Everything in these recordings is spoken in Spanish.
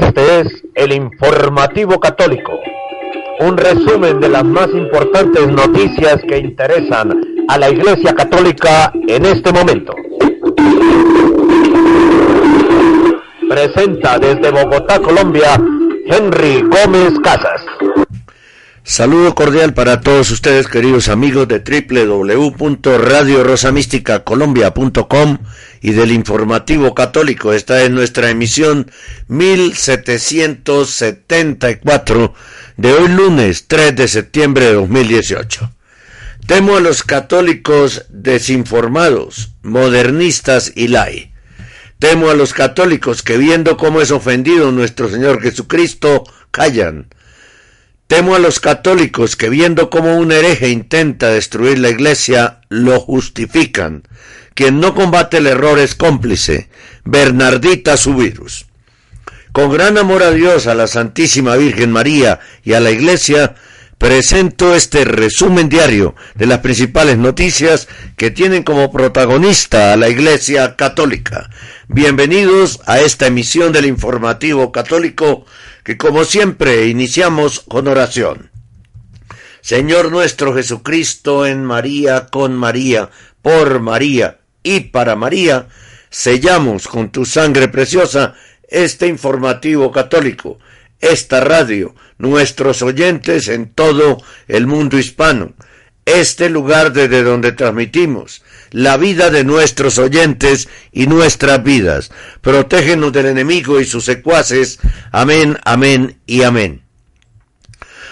Este es el informativo católico, un resumen de las más importantes noticias que interesan a la Iglesia Católica en este momento. Presenta desde Bogotá, Colombia, Henry Gómez Casas. Saludo cordial para todos ustedes, queridos amigos de www.radiorosamísticacolombia.com y del Informativo Católico. Esta es nuestra emisión 1774 de hoy lunes 3 de septiembre de 2018. Temo a los católicos desinformados, modernistas y lai. Temo a los católicos que viendo cómo es ofendido nuestro Señor Jesucristo, callan Temo a los católicos que viendo cómo un hereje intenta destruir la iglesia, lo justifican. Quien no combate el error es cómplice. Bernardita su virus. Con gran amor a Dios, a la Santísima Virgen María y a la iglesia, presento este resumen diario de las principales noticias que tienen como protagonista a la Iglesia Católica. Bienvenidos a esta emisión del informativo católico que como siempre iniciamos con oración. Señor nuestro Jesucristo, en María, con María, por María y para María, sellamos con tu sangre preciosa este informativo católico, esta radio, nuestros oyentes en todo el mundo hispano, este lugar desde donde transmitimos la vida de nuestros oyentes y nuestras vidas. Protégenos del enemigo y sus secuaces. Amén, amén y amén.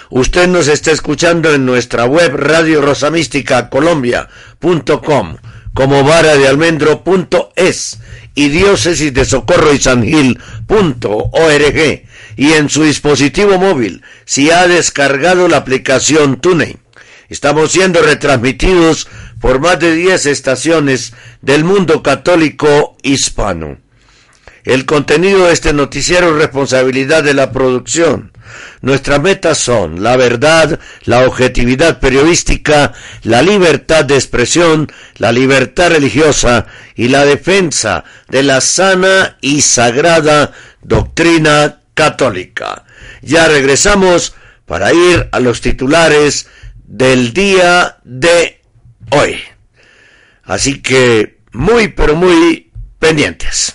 Usted nos está escuchando en nuestra web radio rosamística colombia.com como vara de almendro.es y diócesis de socorro y san gil.org y en su dispositivo móvil si ha descargado la aplicación TuneIn. Estamos siendo retransmitidos por más de 10 estaciones del mundo católico hispano. El contenido de este noticiero es responsabilidad de la producción. Nuestras metas son la verdad, la objetividad periodística, la libertad de expresión, la libertad religiosa y la defensa de la sana y sagrada doctrina católica. Ya regresamos para ir a los titulares del día de hoy. Así que muy, pero muy pendientes.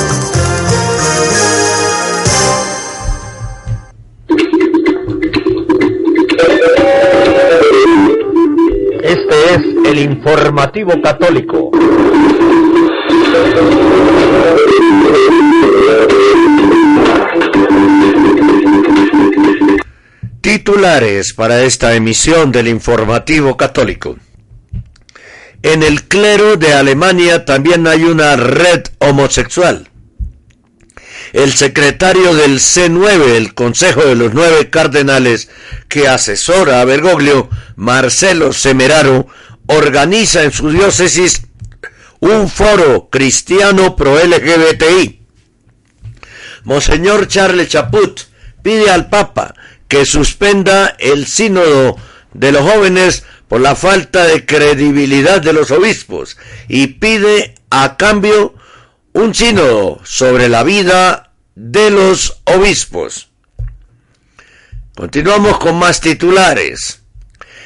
Este es el informativo católico. Titulares para esta emisión del informativo católico. En el clero de Alemania también hay una red homosexual. El secretario del C9, el Consejo de los Nueve Cardenales, que asesora a Bergoglio, Marcelo Semeraro, organiza en su diócesis un foro cristiano pro LGBTI. Monseñor Charles Chaput pide al Papa que suspenda el sínodo de los jóvenes por la falta de credibilidad de los obispos y pide a cambio un sínodo sobre la vida de los obispos. Continuamos con más titulares.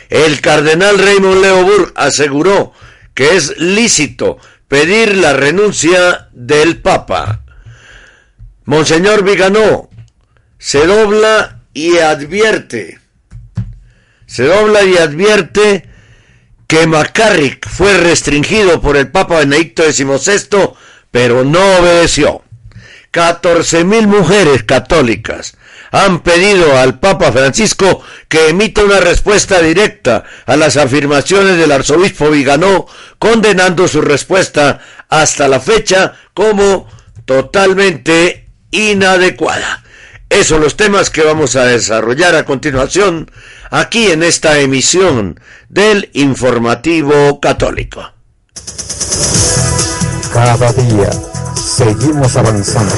El cardenal Raymond Leoburg aseguró que es lícito pedir la renuncia del Papa. Monseñor Viganó se dobla y advierte, se dobla y advierte que McCarrick fue restringido por el Papa Benedicto XVI, pero no obedeció. 14.000 mujeres católicas han pedido al Papa Francisco que emita una respuesta directa a las afirmaciones del arzobispo Viganó, condenando su respuesta hasta la fecha como totalmente inadecuada. Esos son los temas que vamos a desarrollar a continuación aquí en esta emisión del Informativo Católico. Cada día seguimos avanzando.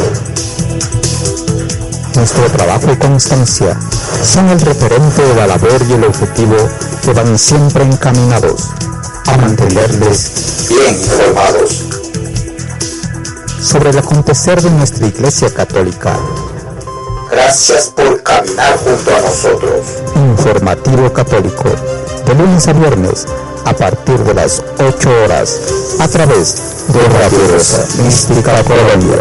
Nuestro trabajo y constancia son el referente de la labor y el objetivo que van siempre encaminados a mantenerles bien informados sobre el acontecer de nuestra Iglesia Católica. Gracias por caminar junto a nosotros. Informativo Católico, de lunes a viernes, a partir de las 8 horas, a través de Radio Rosa Mística Colombia.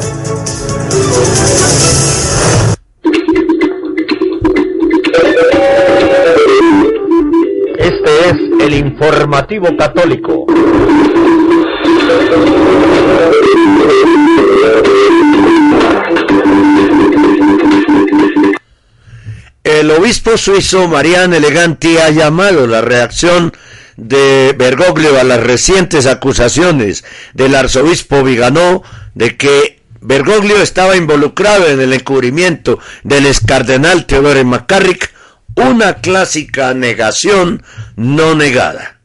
Este es el informativo católico. El obispo suizo Marian Eleganti ha llamado la reacción de Bergoglio a las recientes acusaciones del arzobispo Viganó de que Bergoglio estaba involucrado en el encubrimiento del excardenal Teodoro McCarrick, una clásica negación no negada.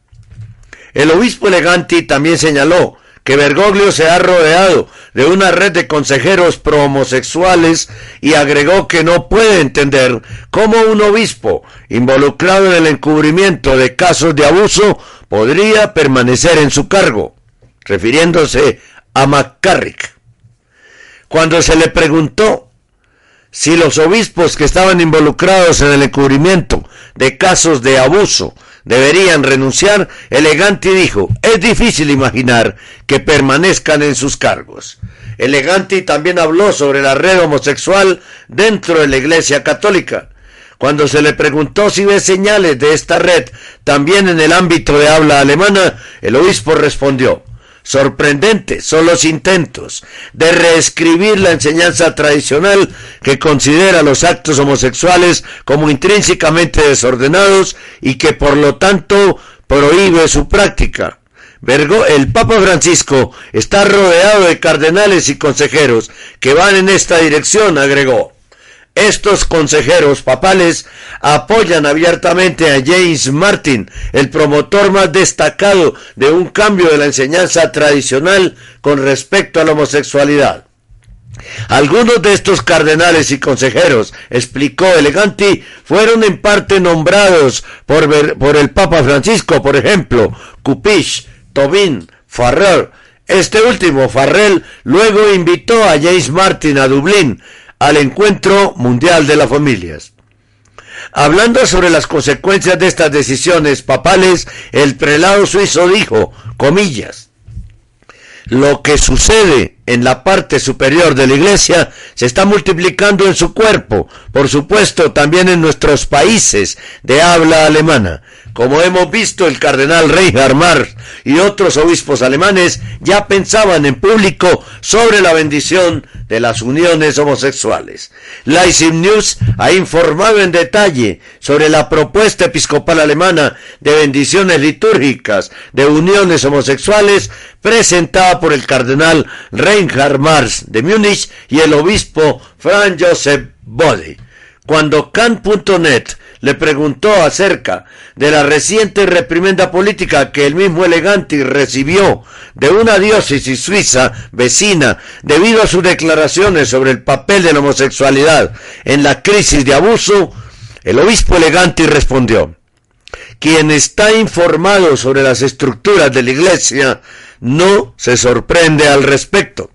El obispo Eleganti también señaló que Bergoglio se ha rodeado de una red de consejeros pro homosexuales y agregó que no puede entender cómo un obispo involucrado en el encubrimiento de casos de abuso podría permanecer en su cargo, refiriéndose a McCarrick. Cuando se le preguntó si los obispos que estaban involucrados en el encubrimiento de casos de abuso deberían renunciar, Eleganti dijo, es difícil imaginar que permanezcan en sus cargos. Eleganti también habló sobre la red homosexual dentro de la Iglesia Católica. Cuando se le preguntó si ve señales de esta red también en el ámbito de habla alemana, el obispo respondió, Sorprendentes son los intentos de reescribir la enseñanza tradicional que considera los actos homosexuales como intrínsecamente desordenados y que por lo tanto prohíbe su práctica. el Papa Francisco está rodeado de cardenales y consejeros que van en esta dirección, agregó. Estos consejeros papales apoyan abiertamente a James Martin, el promotor más destacado de un cambio de la enseñanza tradicional con respecto a la homosexualidad. Algunos de estos cardenales y consejeros, explicó Eleganti, fueron en parte nombrados por, el Papa Francisco, por ejemplo, Cupish, Tobin, Farrell. Este último, Farrell, luego invitó a James Martin a Dublín, al Encuentro Mundial de las Familias. Hablando sobre las consecuencias de estas decisiones papales, el prelado suizo dijo, comillas, lo que sucede en la parte superior de la iglesia se está multiplicando en su cuerpo, por supuesto también en nuestros países de habla alemana. Como hemos visto, el cardenal Reinhard Marx y otros obispos alemanes ya pensaban en público sobre la bendición de las uniones homosexuales. Leipzig News ha informado en detalle sobre la propuesta episcopal alemana de bendiciones litúrgicas de uniones homosexuales presentada por el cardenal Reinhard Marx de Múnich y el obispo Franz Joseph Bode. Cuando Can.net le preguntó acerca de la reciente reprimenda política que el mismo Eleganti recibió de una diócesis suiza vecina debido a sus declaraciones sobre el papel de la homosexualidad en la crisis de abuso, el obispo Eleganti respondió, quien está informado sobre las estructuras de la iglesia no se sorprende al respecto.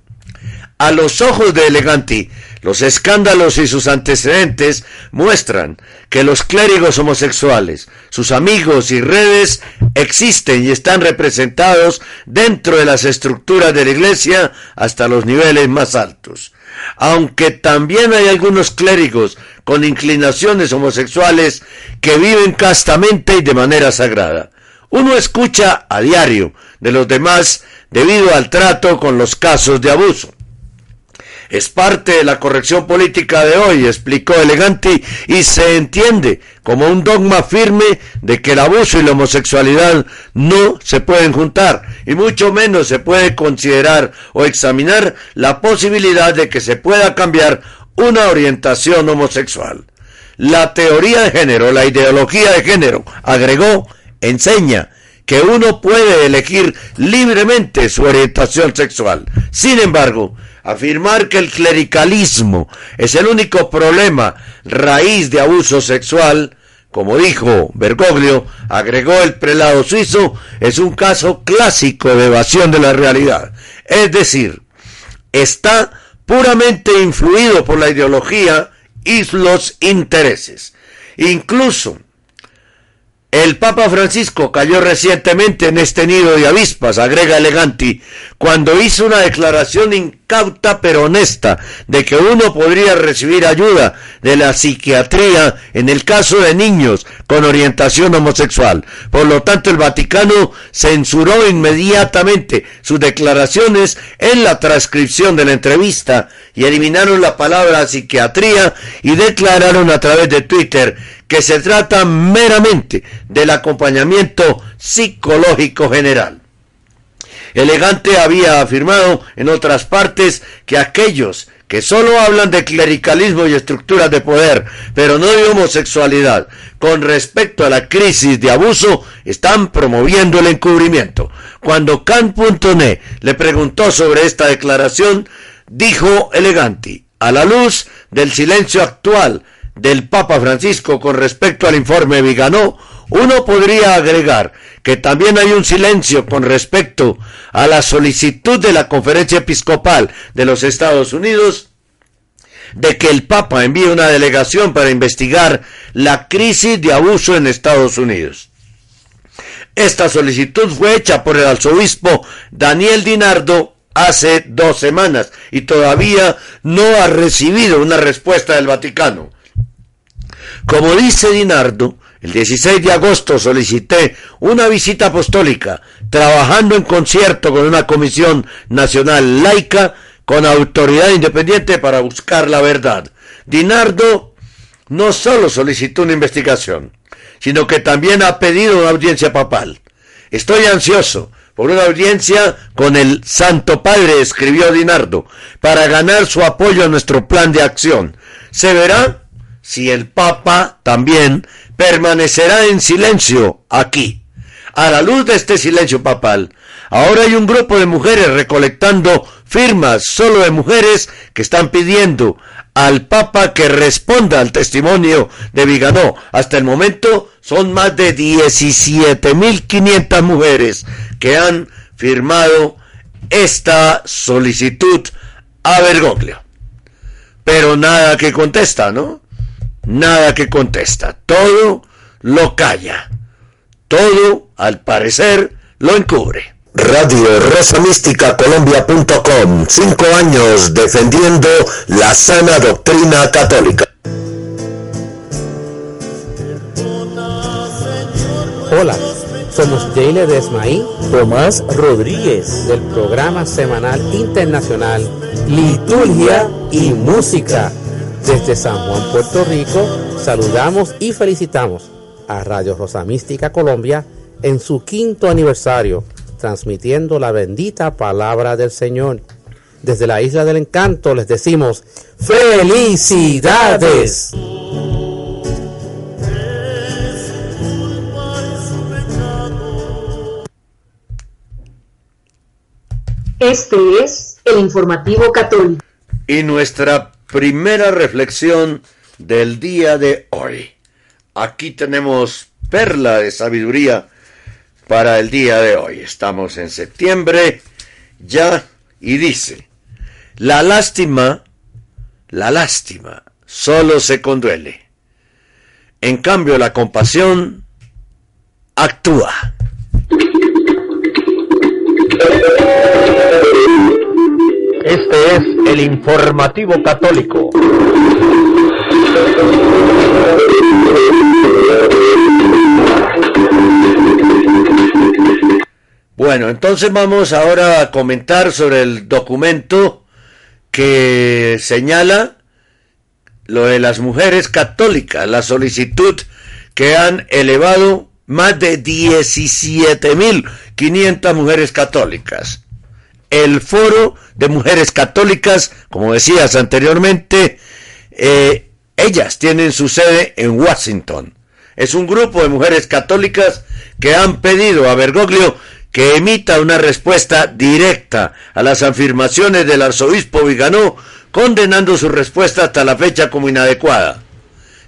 A los ojos de Eleganti, los escándalos y sus antecedentes muestran que los clérigos homosexuales, sus amigos y redes existen y están representados dentro de las estructuras de la Iglesia hasta los niveles más altos. Aunque también hay algunos clérigos con inclinaciones homosexuales que viven castamente y de manera sagrada. Uno escucha a diario de los demás debido al trato con los casos de abuso. Es parte de la corrección política de hoy, explicó Eleganti, y se entiende como un dogma firme de que el abuso y la homosexualidad no se pueden juntar, y mucho menos se puede considerar o examinar la posibilidad de que se pueda cambiar una orientación homosexual. La teoría de género, la ideología de género, agregó, enseña que uno puede elegir libremente su orientación sexual. Sin embargo, afirmar que el clericalismo es el único problema raíz de abuso sexual, como dijo Bergoglio, agregó el prelado suizo, es un caso clásico de evasión de la realidad. Es decir, está puramente influido por la ideología y los intereses. Incluso el Papa Francisco cayó recientemente en este nido de avispas, agrega Eleganti, cuando hizo una declaración incauta pero honesta de que uno podría recibir ayuda de la psiquiatría en el caso de niños con orientación homosexual. Por lo tanto, el Vaticano censuró inmediatamente sus declaraciones en la transcripción de la entrevista y eliminaron la palabra psiquiatría y declararon a través de Twitter que se trata meramente del acompañamiento psicológico general. Elegante había afirmado en otras partes que aquellos que solo hablan de clericalismo y estructuras de poder, pero no de homosexualidad, con respecto a la crisis de abuso, están promoviendo el encubrimiento. Cuando Can.net le preguntó sobre esta declaración, dijo Eleganti, a la luz del silencio actual del Papa Francisco con respecto al informe Viganó, uno podría agregar que también hay un silencio con respecto a la solicitud de la Conferencia Episcopal de los Estados Unidos de que el Papa envíe una delegación para investigar la crisis de abuso en Estados Unidos. Esta solicitud fue hecha por el arzobispo Daniel Dinardo hace dos semanas y todavía no ha recibido una respuesta del Vaticano. Como dice Dinardo, el 16 de agosto solicité una visita apostólica, trabajando en concierto con una comisión nacional laica con autoridad independiente para buscar la verdad. Dinardo no solo solicitó una investigación, sino que también ha pedido una audiencia papal. Estoy ansioso por una audiencia con el Santo Padre, escribió Dinardo, para ganar su apoyo a nuestro plan de acción. Se verá si el Papa también permanecerá en silencio aquí. A la luz de este silencio papal, ahora hay un grupo de mujeres recolectando firmas solo de mujeres que están pidiendo al Papa que responda al testimonio de Viganó. Hasta el momento son más de 17.500 mujeres que han firmado esta solicitud a Bergoglio. Pero nada que contesta, ¿no? Nada que contesta, todo lo calla, todo al parecer lo encubre. Radio Rosa Mística Colombia.com, cinco años defendiendo la sana doctrina católica. Hola, somos Jayle Desmaí, Tomás Rodríguez, del programa semanal internacional Liturgia y Música desde San Juan, Puerto Rico, saludamos y felicitamos a Radio Rosa Mística Colombia en su quinto aniversario, transmitiendo la bendita palabra del Señor. Desde la Isla del Encanto les decimos felicidades. Este es el informativo católico. Y nuestra primera reflexión del día de hoy. Aquí tenemos perla de sabiduría para el día de hoy. Estamos en septiembre ya y dice, la lástima, la lástima solo se conduele. En cambio, la compasión actúa. Este es el informativo católico. Bueno, entonces vamos ahora a comentar sobre el documento que señala lo de las mujeres católicas, la solicitud que han elevado más de 17.500 mujeres católicas el Foro de Mujeres Católicas, como decías anteriormente, Eh, ellas tienen su sede en Washington. Es un grupo de mujeres católicas que han pedido a Bergoglio que emita una respuesta directa a las afirmaciones del arzobispo Viganó, condenando su respuesta hasta la fecha como inadecuada.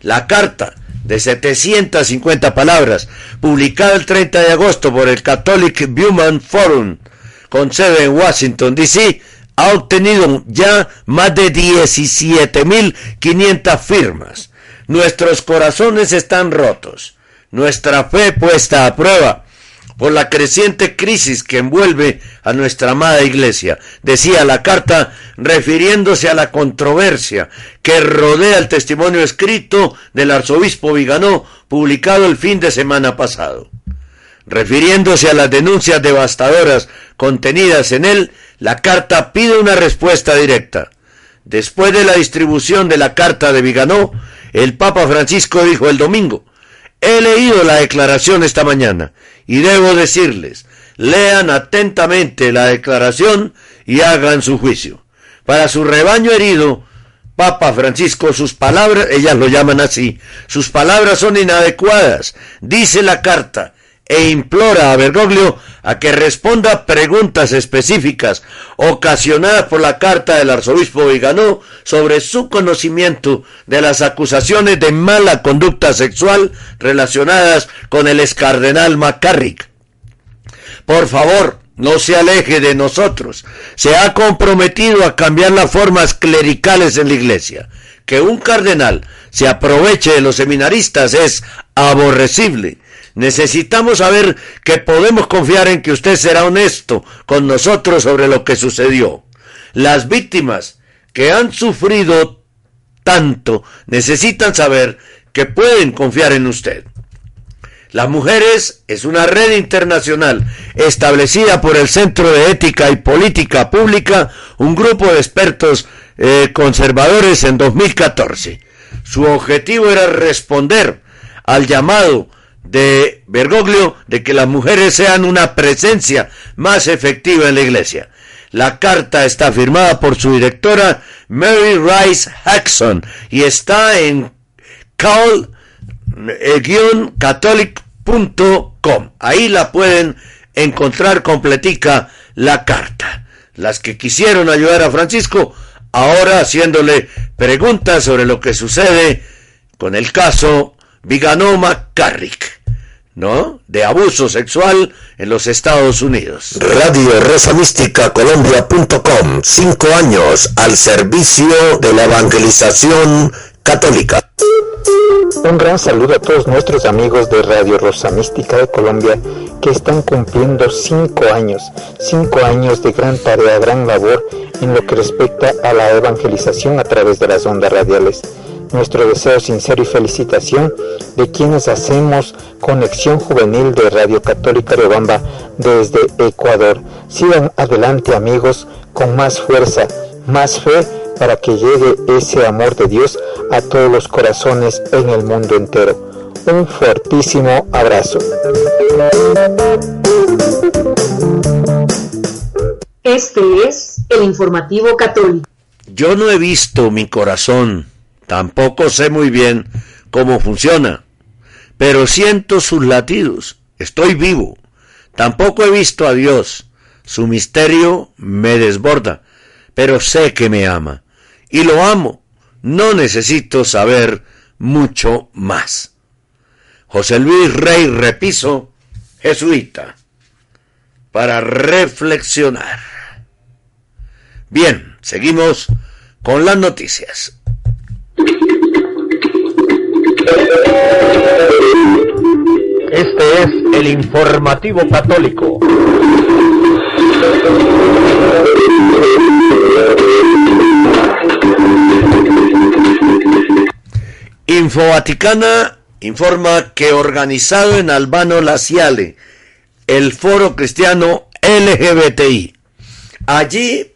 La carta de 750 palabras, publicada el 30 de agosto por el Catholic Human Forum, con sede en Washington, D.C., ha obtenido ya más de 17.500 firmas. Nuestros corazones están rotos, nuestra fe puesta a prueba por la creciente crisis que envuelve a nuestra amada iglesia, decía la carta refiriéndose a la controversia que rodea el testimonio escrito del arzobispo Viganó publicado el fin de semana pasado. Refiriéndose a las denuncias devastadoras contenidas en él, la carta pide una respuesta directa. Después de la distribución de la carta de Viganó, el Papa Francisco dijo el domingo, He leído la declaración esta mañana y debo decirles, lean atentamente la declaración y hagan su juicio. Para su rebaño herido, Papa Francisco, sus palabras, ellas lo llaman así, sus palabras son inadecuadas, dice la carta, e implora a Bergoglio a que responda preguntas específicas ocasionadas por la carta del arzobispo Viganó sobre su conocimiento de las acusaciones de mala conducta sexual relacionadas con el excardenal McCarrick. Por favor, no se aleje de nosotros. Se ha comprometido a cambiar las formas clericales en la iglesia. Que un cardenal se aproveche de los seminaristas es aborrecible Necesitamos saber que podemos confiar en que usted será honesto con nosotros sobre lo que sucedió. Las víctimas que han sufrido tanto necesitan saber que pueden confiar en usted. Las mujeres es una red internacional establecida por el Centro de Ética y Política Pública, un grupo de expertos eh, conservadores en 2014. Su objetivo era responder al llamado de Bergoglio de que las mujeres sean una presencia más efectiva en la iglesia. La carta está firmada por su directora Mary Rice Jackson y está en call-catholic.com. Ahí la pueden encontrar completica la carta. Las que quisieron ayudar a Francisco, ahora haciéndole preguntas sobre lo que sucede con el caso Viganoma Carrick. ¿no? De abuso sexual en los Estados Unidos. Radio Rosa Mística Colombia.com, cinco años al servicio de la evangelización católica. Un gran saludo a todos nuestros amigos de Radio Rosa Mística de Colombia que están cumpliendo cinco años, cinco años de gran tarea, gran labor en lo que respecta a la evangelización a través de las ondas radiales nuestro deseo sincero y felicitación de quienes hacemos conexión juvenil de Radio Católica de Bamba desde Ecuador. Sigan adelante amigos con más fuerza, más fe para que llegue ese amor de Dios a todos los corazones en el mundo entero. Un fuertísimo abrazo. Este es el informativo católico. Yo no he visto mi corazón Tampoco sé muy bien cómo funciona, pero siento sus latidos. Estoy vivo. Tampoco he visto a Dios. Su misterio me desborda, pero sé que me ama. Y lo amo. No necesito saber mucho más. José Luis Rey Repiso, jesuita, para reflexionar. Bien, seguimos con las noticias. Este es el informativo católico. Info Vaticana informa que organizado en Albano Laciale el foro cristiano LGBTI. Allí,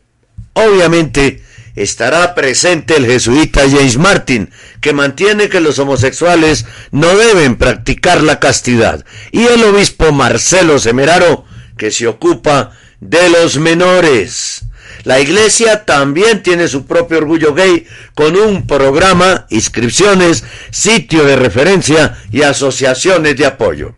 obviamente, estará presente el jesuita James Martin, que mantiene que los homosexuales no deben practicar la castidad, y el obispo Marcelo Semeraro, que se ocupa de los menores. La iglesia también tiene su propio orgullo gay con un programa, inscripciones, sitio de referencia y asociaciones de apoyo.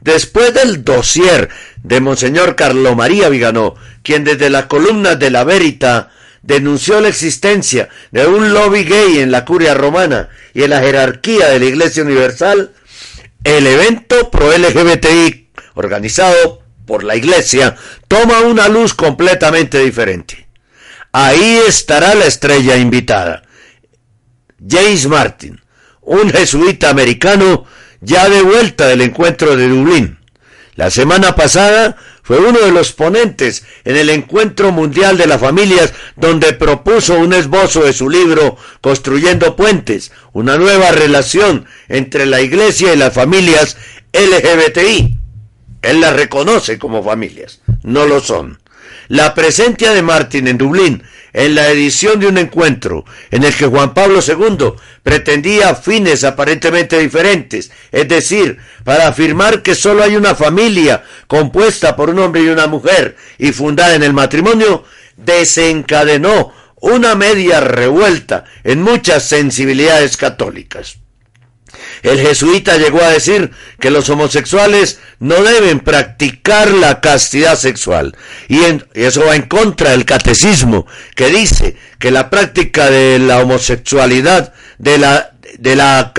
Después del dossier de Monseñor Carlo María Viganó, quien desde la columna de la Verita denunció la existencia de un lobby gay en la curia romana y en la jerarquía de la Iglesia Universal, el evento pro LGBTI organizado por la Iglesia toma una luz completamente diferente. Ahí estará la estrella invitada, James Martin, un jesuita americano ya de vuelta del encuentro de Dublín. La semana pasada fue uno de los ponentes en el Encuentro Mundial de las Familias, donde propuso un esbozo de su libro Construyendo Puentes, una nueva relación entre la Iglesia y las familias LGBTI. Él las reconoce como familias, no lo son. La presencia de Martin en Dublín en la edición de un encuentro en el que Juan Pablo II pretendía fines aparentemente diferentes, es decir, para afirmar que sólo hay una familia compuesta por un hombre y una mujer y fundada en el matrimonio, desencadenó una media revuelta en muchas sensibilidades católicas. El jesuita llegó a decir que los homosexuales no deben practicar la castidad sexual. Y, eso va en contra del catecismo, que dice que la práctica de la homosexualidad, de la, de la,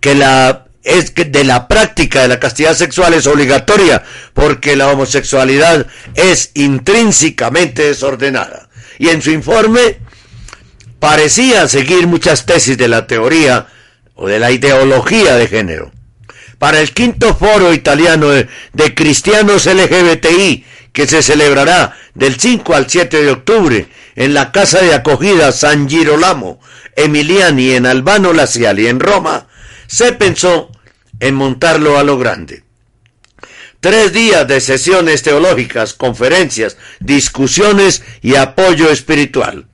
que la es que de la práctica de la castidad sexual es obligatoria porque la homosexualidad es intrínsecamente desordenada. Y en su informe parecía seguir muchas tesis de la teoría o de la ideología de género. Para el quinto foro italiano de, cristianos LGBTI, que se celebrará del 5 al 7 de octubre en la casa de acogida San Girolamo Emiliani en Albano Laziali en Roma, se pensó en montarlo a lo grande. Tres días de sesiones teológicas, conferencias, discusiones y apoyo espiritual.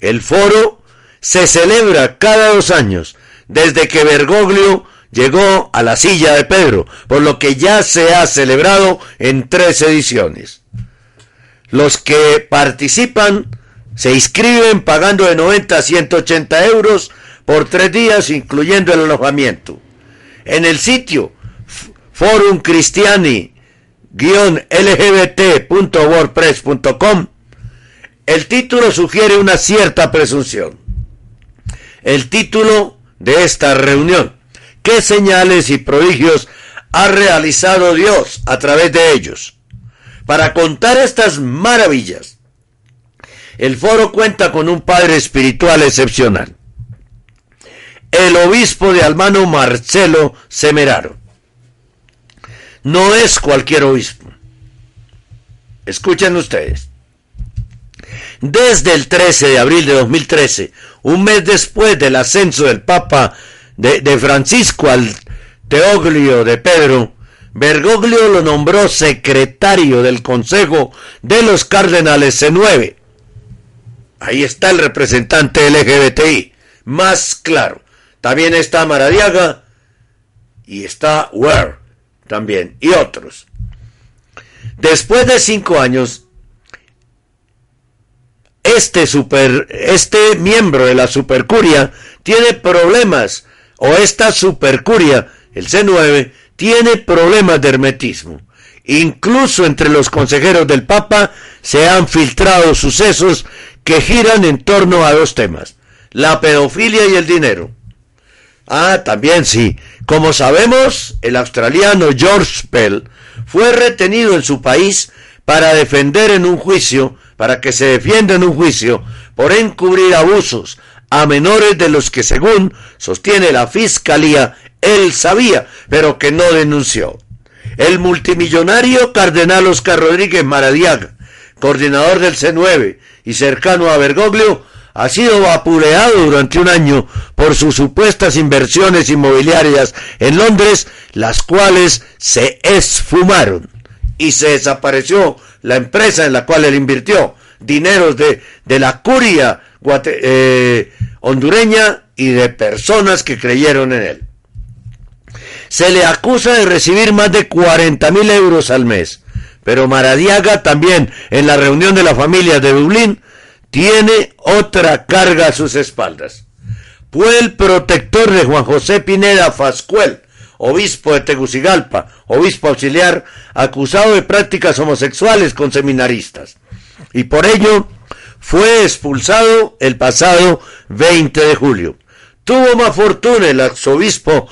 El foro se celebra cada dos años desde que Bergoglio llegó a la silla de Pedro, por lo que ya se ha celebrado en tres ediciones. Los que participan se inscriben pagando de 90 a 180 euros por tres días, incluyendo el alojamiento. En el sitio Forum lgbt.wordpress.com el título sugiere una cierta presunción. El título de esta reunión. ¿Qué señales y prodigios ha realizado Dios a través de ellos? Para contar estas maravillas, el foro cuenta con un padre espiritual excepcional, el obispo de Almano Marcelo Semeraro. No es cualquier obispo. Escuchen ustedes. Desde el 13 de abril de 2013, un mes después del ascenso del Papa de, Francisco al Teoglio de Pedro, Bergoglio lo nombró secretario del Consejo de los Cardenales C9. Ahí está el representante LGBTI, más claro. También está Maradiaga y está Ware también, y otros. Después de cinco años, este super, este miembro de la supercuria tiene problemas, o esta supercuria, el C9, tiene problemas de hermetismo. Incluso entre los consejeros del Papa se han filtrado sucesos que giran en torno a dos temas, la pedofilia y el dinero. Ah, también sí. Como sabemos, el australiano George Pell fue retenido en su país para defender en un juicio para que se defienda en un juicio por encubrir abusos a menores de los que según sostiene la fiscalía él sabía, pero que no denunció. El multimillonario cardenal Oscar Rodríguez Maradiaga, coordinador del C9 y cercano a Bergoglio, ha sido vapuleado durante un año por sus supuestas inversiones inmobiliarias en Londres, las cuales se esfumaron y se desapareció la empresa en la cual él invirtió dineros de, de la curia eh, hondureña y de personas que creyeron en él. Se le acusa de recibir más de 40 mil euros al mes, Pero Maradiaga también, en la reunión de la familia de Dublín, tiene otra carga a sus espaldas. Fue el protector de Juan José Pineda Fascuel, obispo de Tegucigalpa, obispo auxiliar, acusado de prácticas homosexuales con seminaristas. Y por ello fue expulsado el pasado 20 de julio. Tuvo más fortuna el arzobispo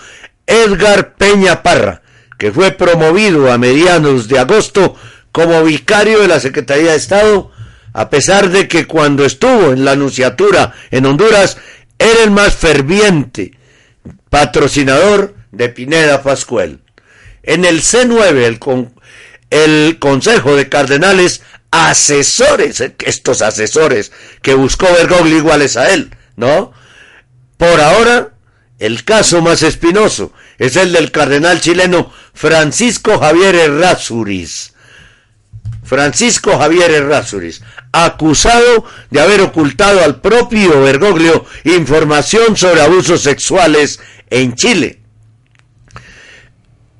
Edgar Peña Parra, que fue promovido a mediados de agosto como vicario de la Secretaría de Estado, a pesar de que cuando estuvo en la Anunciatura en Honduras era el más ferviente patrocinador de Pineda Pascual. En el C9, el, el Consejo de Cardenales, asesores, estos asesores que buscó Bergoglio iguales a él, ¿no? Por ahora, el caso más espinoso es el del cardenal chileno Francisco Javier Errázuriz. Francisco Javier Errázuriz, acusado de haber ocultado al propio Bergoglio información sobre abusos sexuales en Chile.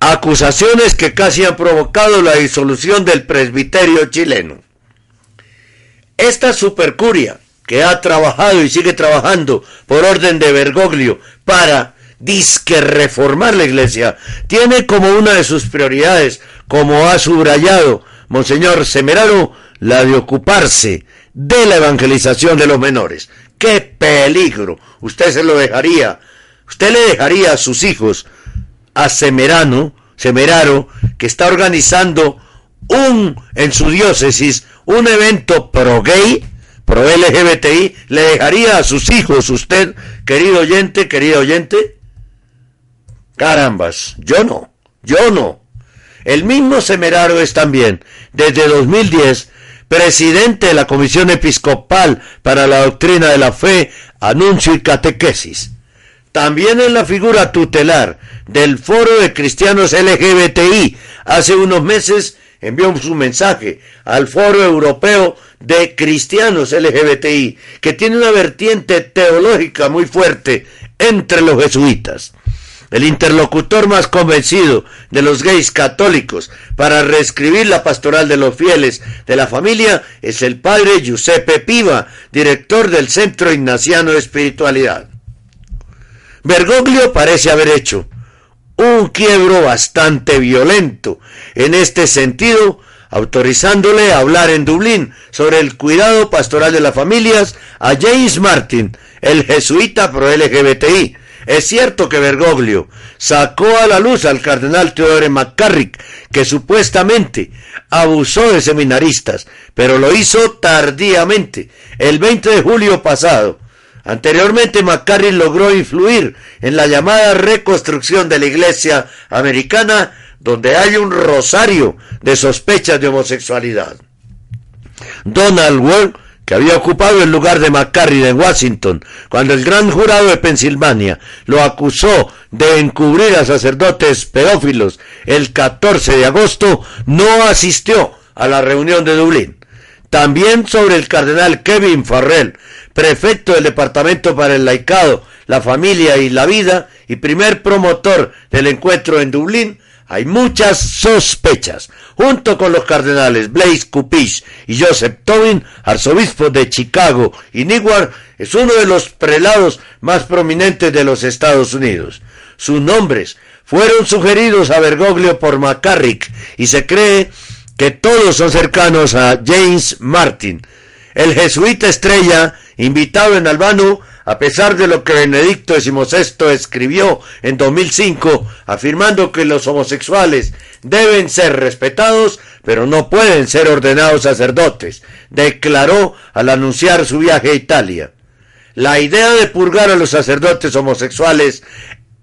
Acusaciones que casi han provocado la disolución del presbiterio chileno. Esta supercuria que ha trabajado y sigue trabajando por orden de Bergoglio para disque reformar la iglesia, tiene como una de sus prioridades, como ha subrayado Monseñor Semeraro, la de ocuparse de la evangelización de los menores. ¡Qué peligro! Usted se lo dejaría, usted le dejaría a sus hijos a Semerano, Semeraro, que está organizando un, en su diócesis, un evento pro gay, pro LGBTI, le dejaría a sus hijos usted, querido oyente, querido oyente? Carambas, yo no, yo no. El mismo Semeraro es también, desde 2010, presidente de la Comisión Episcopal para la Doctrina de la Fe, Anuncio y Catequesis. También en la figura tutelar del Foro de Cristianos LGBTI. Hace unos meses envió su mensaje al Foro Europeo de Cristianos LGBTI, que tiene una vertiente teológica muy fuerte entre los jesuitas. El interlocutor más convencido de los gays católicos para reescribir la pastoral de los fieles de la familia es el padre Giuseppe Piva, director del Centro Ignaciano de Espiritualidad. Bergoglio parece haber hecho un quiebro bastante violento en este sentido, autorizándole a hablar en Dublín sobre el cuidado pastoral de las familias a James Martin, el jesuita pro LGBTI. Es cierto que Bergoglio sacó a la luz al cardenal Theodore McCarrick, que supuestamente abusó de seminaristas, pero lo hizo tardíamente, el 20 de julio pasado, Anteriormente McCarry logró influir en la llamada reconstrucción de la iglesia americana donde hay un rosario de sospechas de homosexualidad. Donald Ward, que había ocupado el lugar de McCarry en Washington, cuando el gran jurado de Pensilvania lo acusó de encubrir a sacerdotes pedófilos el 14 de agosto, no asistió a la reunión de Dublín. También sobre el cardenal Kevin Farrell, prefecto del Departamento para el Laicado, la Familia y la Vida y primer promotor del encuentro en Dublín, hay muchas sospechas. Junto con los cardenales Blaise Cupish y Joseph Tobin, arzobispo de Chicago y Newark, es uno de los prelados más prominentes de los Estados Unidos. Sus nombres fueron sugeridos a Bergoglio por McCarrick y se cree que todos son cercanos a James Martin, el jesuita estrella invitado en Albano, a pesar de lo que Benedicto XVI escribió en 2005, afirmando que los homosexuales deben ser respetados, pero no pueden ser ordenados sacerdotes, declaró al anunciar su viaje a Italia. La idea de purgar a los sacerdotes homosexuales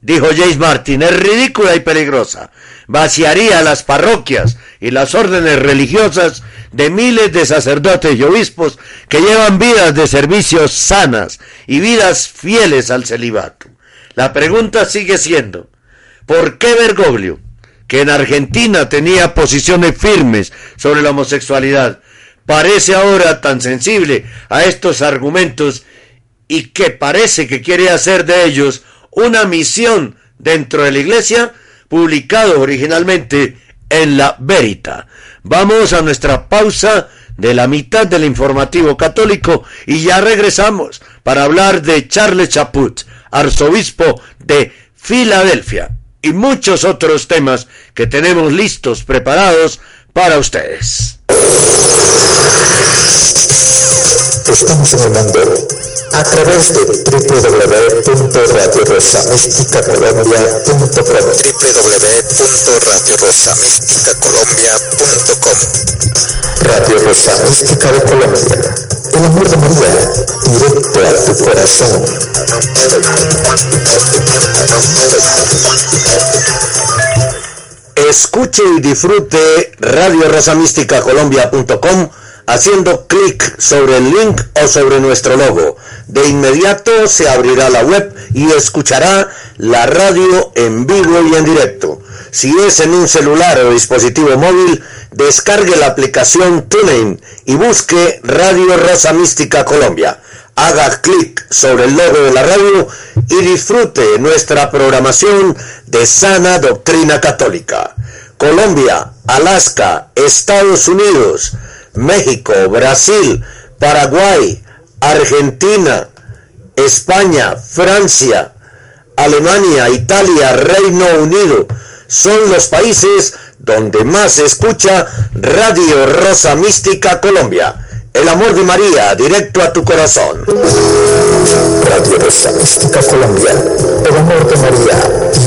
dijo James Martin, es ridícula y peligrosa. Vaciaría las parroquias y las órdenes religiosas de miles de sacerdotes y obispos que llevan vidas de servicios sanas y vidas fieles al celibato. La pregunta sigue siendo, ¿por qué Bergoglio, que en Argentina tenía posiciones firmes sobre la homosexualidad, parece ahora tan sensible a estos argumentos y que parece que quiere hacer de ellos una misión dentro de la iglesia, publicado originalmente en la Verita. Vamos a nuestra pausa de la mitad del informativo católico y ya regresamos para hablar de Charles Chaput, arzobispo de Filadelfia y muchos otros temas que tenemos listos, preparados para ustedes. Estamos en el mundo a través de www.radiorosamísticacolombia.com www.radiorosamísticacolombia.com Radio Rosa Mística de Colombia. El amor de María directo a tu corazón. Escuche y disfrute Radio Colombia.com haciendo clic sobre el link o sobre nuestro logo. De inmediato se abrirá la web y escuchará la radio en vivo y en directo. Si es en un celular o dispositivo móvil, descargue la aplicación TuneIn y busque Radio Rosa Mística Colombia. Haga clic sobre el logo de la radio y disfrute nuestra programación de sana doctrina católica. Colombia, Alaska, Estados Unidos, México, Brasil, Paraguay, Argentina, España, Francia, Alemania, Italia, Reino Unido, son los países donde más se escucha Radio Rosa Mística Colombia. El amor de María, directo a tu corazón. Radio Rosa Mística Colombia. El amor de María,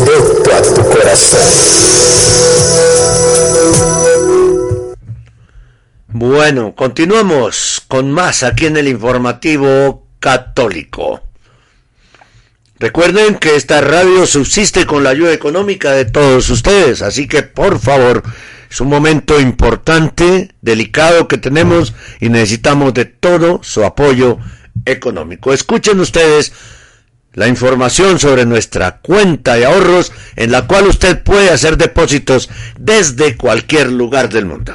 directo a tu corazón. Bueno, continuamos con más aquí en el informativo católico. Recuerden que esta radio subsiste con la ayuda económica de todos ustedes, así que por favor, es un momento importante, delicado que tenemos y necesitamos de todo su apoyo económico. Escuchen ustedes la información sobre nuestra cuenta de ahorros en la cual usted puede hacer depósitos desde cualquier lugar del mundo.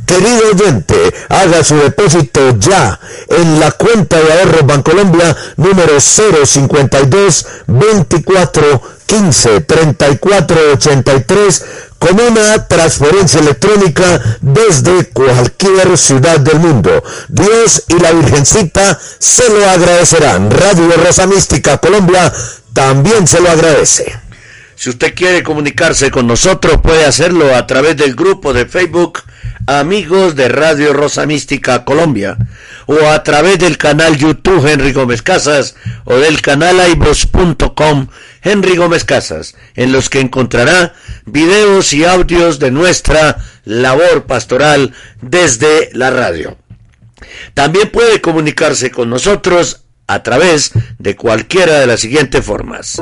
Querido oyente, haga su depósito ya en la cuenta de ahorro Bancolombia número 052 24 15 34 83 con una transferencia electrónica desde cualquier ciudad del mundo. Dios y la Virgencita se lo agradecerán. Radio Rosa Mística Colombia también se lo agradece. Si usted quiere comunicarse con nosotros, puede hacerlo a través del grupo de Facebook Amigos de Radio Rosa Mística Colombia, o a través del canal YouTube Henry Gómez Casas, o del canal iVoz.com Henry Gómez Casas, en los que encontrará videos y audios de nuestra labor pastoral desde la radio. También puede comunicarse con nosotros a través de cualquiera de las siguientes formas.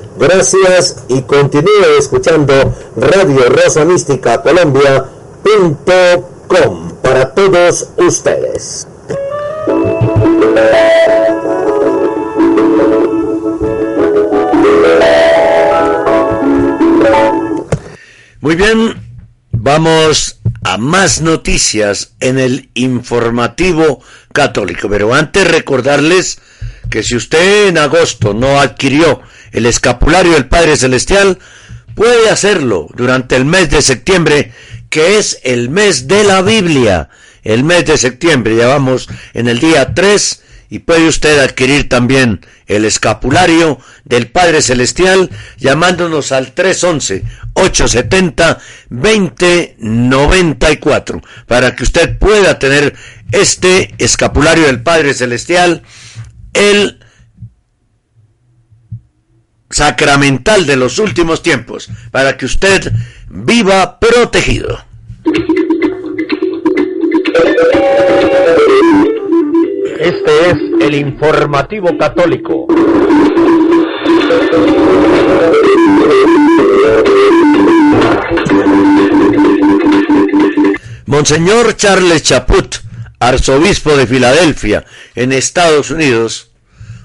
Gracias y continúe escuchando Radio Rosa Mística Colombia.com para todos ustedes. Muy bien, vamos a más noticias en el informativo católico, pero antes recordarles que si usted en agosto no adquirió el escapulario del Padre Celestial, puede hacerlo durante el mes de septiembre, que es el mes de la Biblia. El mes de septiembre, ya vamos en el día 3 y puede usted adquirir también el escapulario del Padre Celestial llamándonos al 311-870-2094 para que usted pueda tener este escapulario del Padre Celestial, el sacramental de los últimos tiempos, para que usted viva protegido. Este es el informativo católico. Monseñor Charles Chaput, arzobispo de Filadelfia, en Estados Unidos,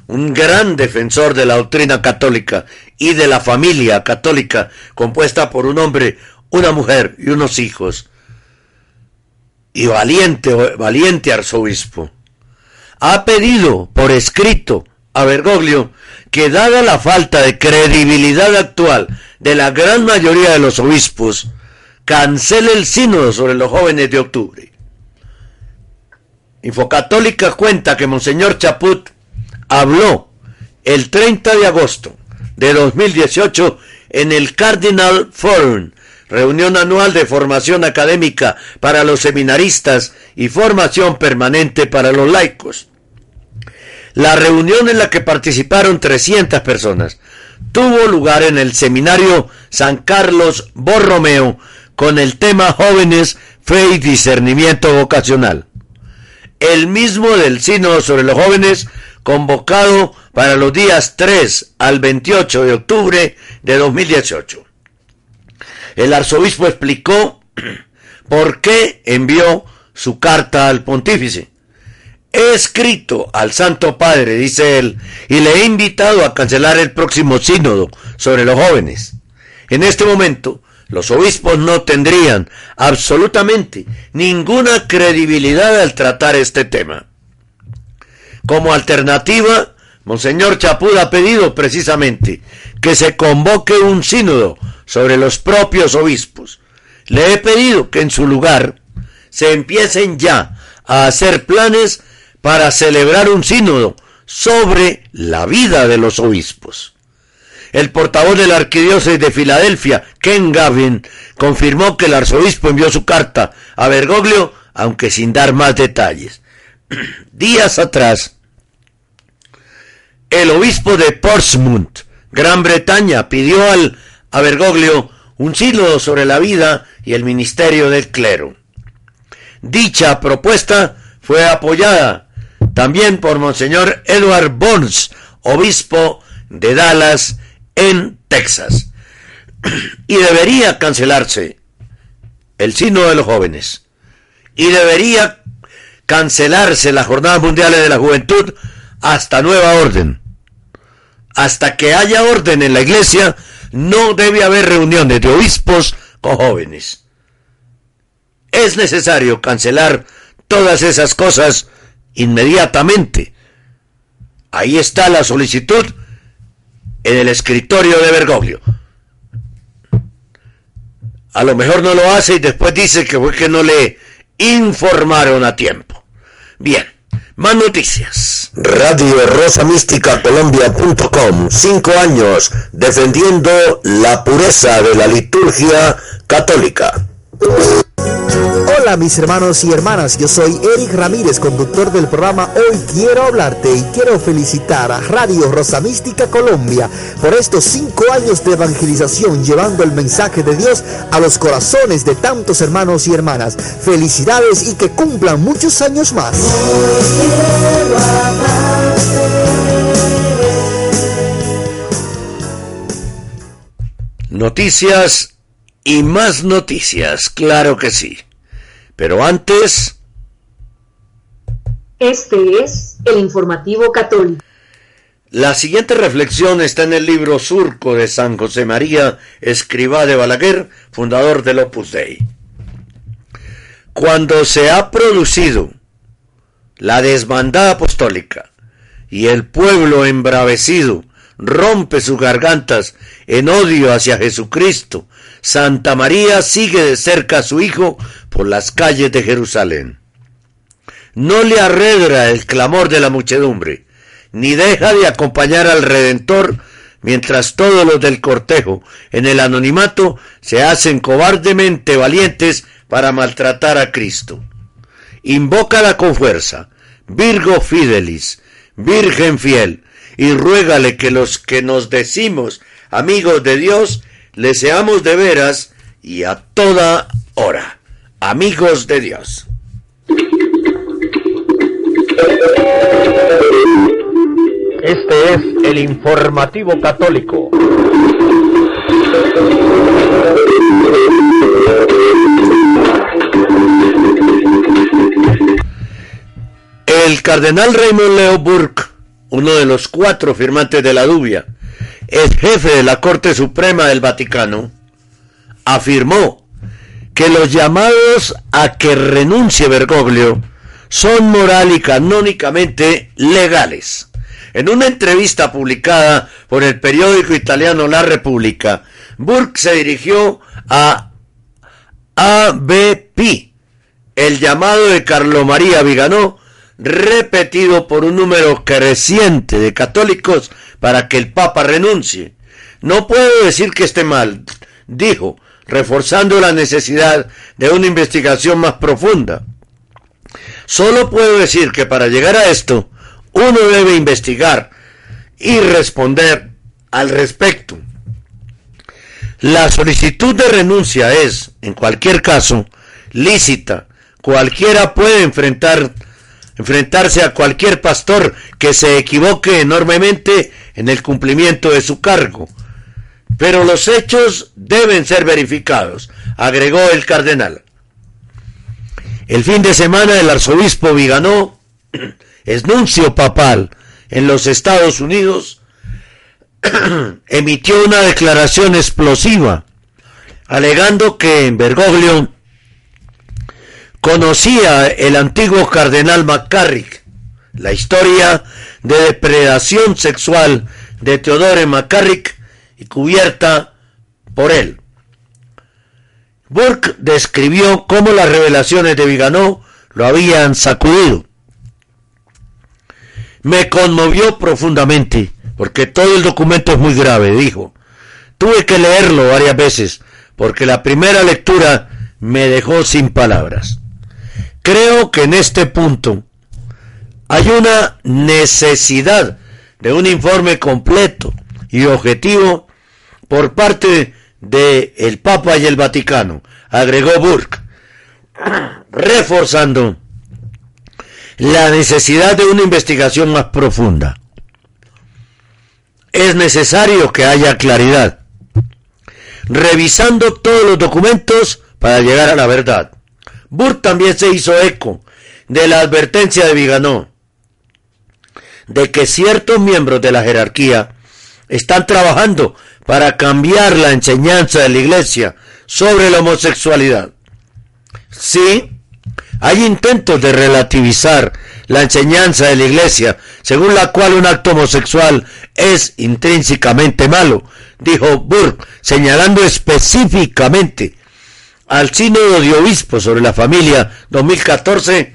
un gran defensor de la doctrina católica y de la familia católica compuesta por un hombre, una mujer y unos hijos, y valiente, valiente arzobispo ha pedido por escrito a Bergoglio que dada la falta de credibilidad actual de la gran mayoría de los obispos, cancele el sínodo sobre los jóvenes de octubre. Infocatólica cuenta que Monseñor Chaput habló el 30 de agosto de 2018 en el Cardinal Forum, reunión anual de formación académica para los seminaristas y formación permanente para los laicos. La reunión en la que participaron 300 personas tuvo lugar en el seminario San Carlos Borromeo con el tema Jóvenes, Fe y Discernimiento Vocacional. El mismo del Sínodo sobre los jóvenes convocado para los días 3 al 28 de octubre de 2018. El arzobispo explicó por qué envió su carta al pontífice He escrito al Santo Padre, dice él, y le he invitado a cancelar el próximo sínodo sobre los jóvenes. En este momento, los obispos no tendrían absolutamente ninguna credibilidad al tratar este tema. Como alternativa, Monseñor Chapud ha pedido precisamente que se convoque un sínodo sobre los propios obispos. Le he pedido que en su lugar se empiecen ya a hacer planes para celebrar un sínodo sobre la vida de los obispos. El portavoz de la arquidiócesis de Filadelfia, Ken Gavin, confirmó que el arzobispo envió su carta a Bergoglio, aunque sin dar más detalles. Días atrás, el obispo de Portsmouth, Gran Bretaña, pidió al a Bergoglio un sínodo sobre la vida y el ministerio del clero. Dicha propuesta fue apoyada también por Monseñor Edward Bones, obispo de Dallas, en Texas. Y debería cancelarse el signo de los jóvenes. Y debería cancelarse las Jornadas Mundiales de la Juventud hasta nueva orden. Hasta que haya orden en la iglesia, no debe haber reuniones de obispos con jóvenes. Es necesario cancelar todas esas cosas inmediatamente. Ahí está la solicitud en el escritorio de Bergoglio. A lo mejor no lo hace y después dice que fue que no le informaron a tiempo. Bien, más noticias. Radio Rosa Mística Colombia.com. Cinco años defendiendo la pureza de la liturgia católica. Hola mis hermanos y hermanas, yo soy Eric Ramírez, conductor del programa Hoy Quiero Hablarte y quiero felicitar a Radio Rosa Mística Colombia por estos cinco años de evangelización llevando el mensaje de Dios a los corazones de tantos hermanos y hermanas. Felicidades y que cumplan muchos años más. Noticias y más noticias, claro que sí. Pero antes... Este es el informativo católico. La siguiente reflexión está en el libro Surco de San José María, escriba de Balaguer, fundador del Opus Dei. Cuando se ha producido la desbandada apostólica y el pueblo embravecido rompe sus gargantas en odio hacia Jesucristo, Santa María sigue de cerca a su hijo por las calles de Jerusalén. No le arredra el clamor de la muchedumbre, ni deja de acompañar al Redentor mientras todos los del cortejo en el anonimato se hacen cobardemente valientes para maltratar a Cristo. Invócala con fuerza, Virgo Fidelis, Virgen fiel, y ruégale que los que nos decimos amigos de Dios, le seamos de veras y a toda hora. Amigos de Dios. Este es el informativo católico. El cardenal Raymond Leo Burke, uno de los cuatro firmantes de la dubia, el jefe de la Corte Suprema del Vaticano, afirmó que los llamados a que renuncie Bergoglio son moral y canónicamente legales. En una entrevista publicada por el periódico italiano La República, Burke se dirigió a ABP, el llamado de Carlo María Viganó, repetido por un número creciente de católicos para que el Papa renuncie. No puedo decir que esté mal, dijo, reforzando la necesidad de una investigación más profunda. Solo puedo decir que para llegar a esto, uno debe investigar y responder al respecto. La solicitud de renuncia es, en cualquier caso, lícita. Cualquiera puede enfrentar, enfrentarse a cualquier pastor que se equivoque enormemente en el cumplimiento de su cargo. Pero los hechos deben ser verificados, agregó el cardenal. El fin de semana el arzobispo Viganó, nuncio papal en los Estados Unidos, emitió una declaración explosiva, alegando que Bergoglio conocía el antiguo cardenal McCarrick, la historia de depredación sexual de Teodore McCarrick y cubierta por él. Burke describió cómo las revelaciones de Viganó lo habían sacudido. Me conmovió profundamente, porque todo el documento es muy grave, dijo. Tuve que leerlo varias veces, porque la primera lectura me dejó sin palabras. Creo que en este punto hay una necesidad de un informe completo y objetivo por parte de el Papa y el Vaticano, agregó Burke, reforzando la necesidad de una investigación más profunda. Es necesario que haya claridad, revisando todos los documentos para llegar a la verdad. Burke también se hizo eco de la advertencia de Viganó de que ciertos miembros de la jerarquía están trabajando para cambiar la enseñanza de la iglesia sobre la homosexualidad. Sí, hay intentos de relativizar la enseñanza de la iglesia, según la cual un acto homosexual es intrínsecamente malo, dijo Burke, señalando específicamente al Sínodo de Obispos sobre la Familia 2014,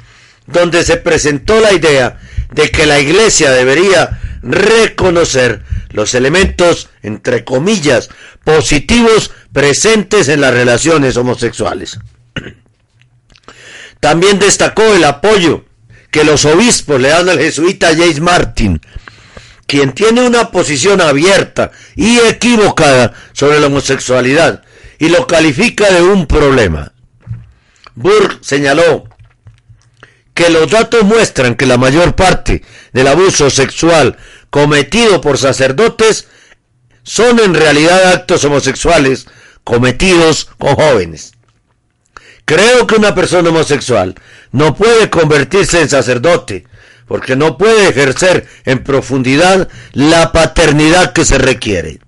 donde se presentó la idea de que la Iglesia debería reconocer los elementos, entre comillas, positivos presentes en las relaciones homosexuales. También destacó el apoyo que los obispos le dan al jesuita James Martin, quien tiene una posición abierta y equivocada sobre la homosexualidad y lo califica de un problema. Burke señaló que los datos muestran que la mayor parte del abuso sexual cometido por sacerdotes son en realidad actos homosexuales cometidos con jóvenes. Creo que una persona homosexual no puede convertirse en sacerdote porque no puede ejercer en profundidad la paternidad que se requiere.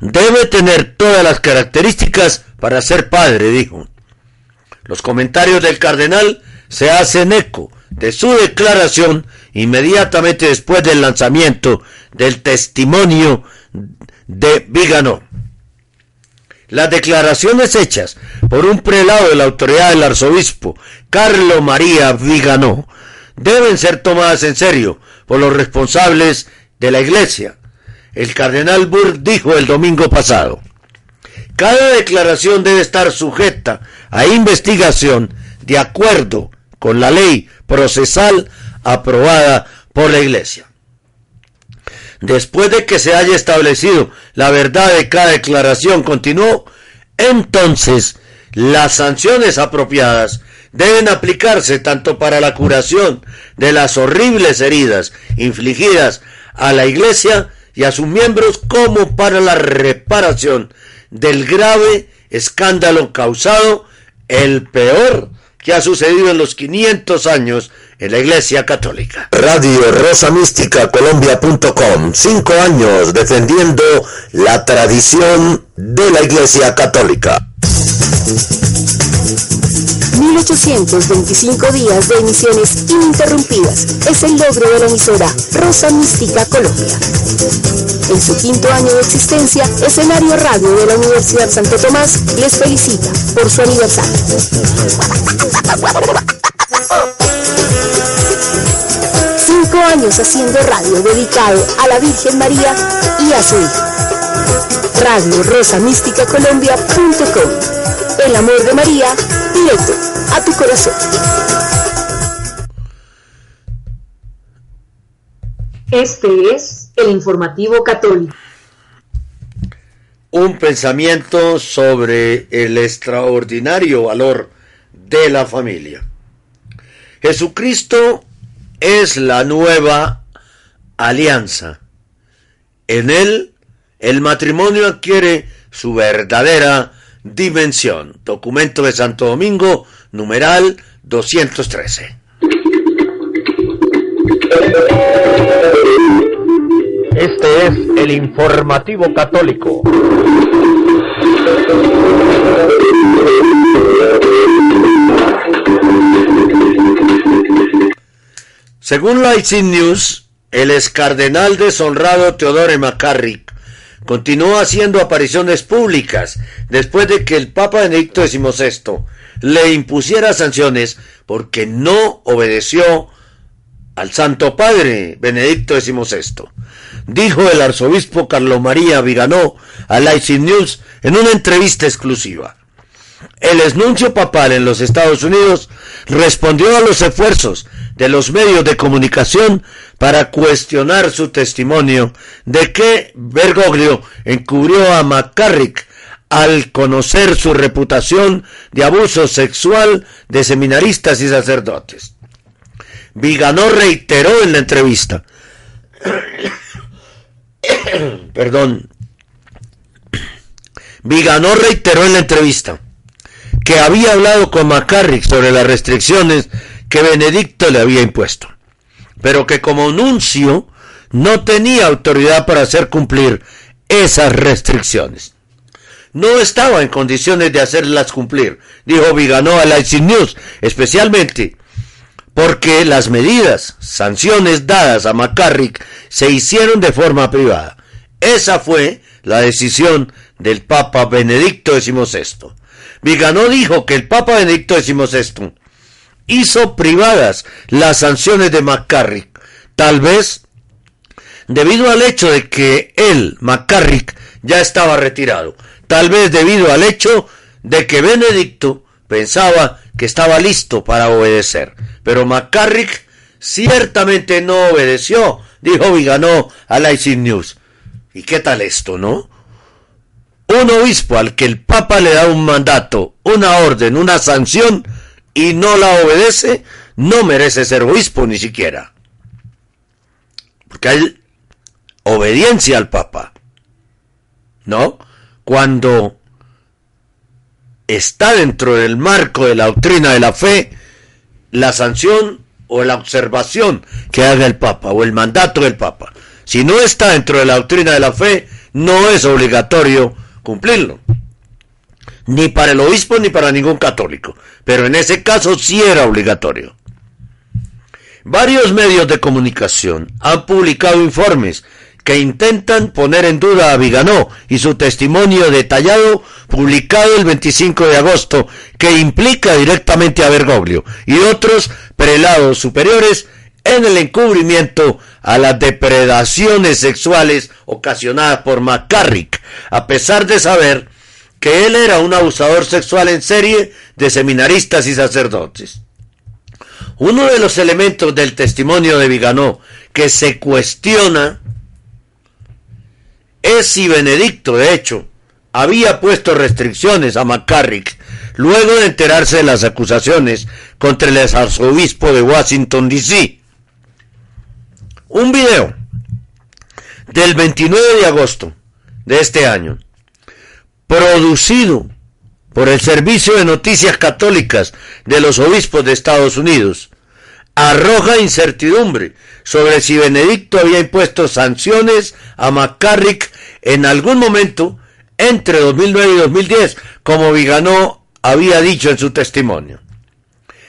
Debe tener todas las características para ser padre, dijo. Los comentarios del cardenal se hacen eco de su declaración inmediatamente después del lanzamiento del testimonio de Viganó. Las declaraciones hechas por un prelado de la autoridad del arzobispo Carlo María Viganó deben ser tomadas en serio por los responsables de la iglesia. El cardenal Burr dijo el domingo pasado, cada declaración debe estar sujeta a investigación de acuerdo con la ley procesal aprobada por la iglesia. Después de que se haya establecido la verdad de cada declaración, continuó, entonces las sanciones apropiadas deben aplicarse tanto para la curación de las horribles heridas infligidas a la Iglesia y a sus miembros como para la reparación del grave escándalo causado, el peor que ha sucedido en los 500 años en la Iglesia Católica. Radio Rosa Mística Colombia.com. Cinco años defendiendo la tradición de la Iglesia Católica. 1825 días de emisiones ininterrumpidas es el logro de la emisora Rosa Mística Colombia. En su quinto año de existencia, Escenario Radio de la Universidad Santo Tomás les felicita por su aniversario. Cinco años haciendo radio dedicado a la Virgen María y a su hijo. Radio Rosa Mística Colombia.com. El amor de María, directo a tu corazón. Este es el informativo católico. Un pensamiento sobre el extraordinario valor de la familia. Jesucristo es la nueva alianza. En él, el matrimonio adquiere su verdadera dimensión. Documento de Santo Domingo, numeral 213. Este es el informativo católico. Según la IC News, el excardenal deshonrado Teodore McCarrick continuó haciendo apariciones públicas después de que el Papa Benedicto XVI le impusiera sanciones porque no obedeció al Santo Padre Benedicto XVI. Dijo el arzobispo Carlo María Viganó a IC News en una entrevista exclusiva. El esnuncio papal en los Estados Unidos respondió a los esfuerzos de los medios de comunicación para cuestionar su testimonio de que Bergoglio encubrió a McCarrick al conocer su reputación de abuso sexual de seminaristas y sacerdotes. Viganó reiteró en la entrevista, perdón, Viganó reiteró en la entrevista que había hablado con McCarrick sobre las restricciones que Benedicto le había impuesto, pero que como nuncio no tenía autoridad para hacer cumplir esas restricciones. No estaba en condiciones de hacerlas cumplir, dijo Viganó a la News, especialmente porque las medidas, sanciones dadas a McCarrick se hicieron de forma privada. Esa fue la decisión del Papa Benedicto XVI. Viganó dijo que el Papa Benedicto XVI hizo privadas las sanciones de McCarrick, tal vez debido al hecho de que él, McCarrick, ya estaba retirado, tal vez debido al hecho de que Benedicto pensaba que estaba listo para obedecer. Pero McCarrick ciertamente no obedeció, dijo Viganó a la News. ¿Y qué tal esto, no? Un obispo al que el Papa le da un mandato, una orden, una sanción, y no la obedece, no merece ser obispo ni siquiera. Porque hay obediencia al Papa. ¿No? Cuando está dentro del marco de la doctrina de la fe, la sanción o la observación que haga el Papa o el mandato del Papa. Si no está dentro de la doctrina de la fe, no es obligatorio cumplirlo. Ni para el obispo ni para ningún católico, pero en ese caso sí era obligatorio. Varios medios de comunicación han publicado informes que intentan poner en duda a Viganó y su testimonio detallado publicado el 25 de agosto que implica directamente a Bergoglio y otros prelados superiores en el encubrimiento a las depredaciones sexuales ocasionadas por McCarrick, a pesar de saber que él era un abusador sexual en serie de seminaristas y sacerdotes. Uno de los elementos del testimonio de Viganó que se cuestiona es si Benedicto, de hecho, había puesto restricciones a McCarrick luego de enterarse de las acusaciones contra el arzobispo de Washington, D.C. Un video del 29 de agosto de este año, producido por el Servicio de Noticias Católicas de los Obispos de Estados Unidos, arroja incertidumbre sobre si Benedicto había impuesto sanciones a McCarrick en algún momento entre 2009 y 2010, como Viganó había dicho en su testimonio.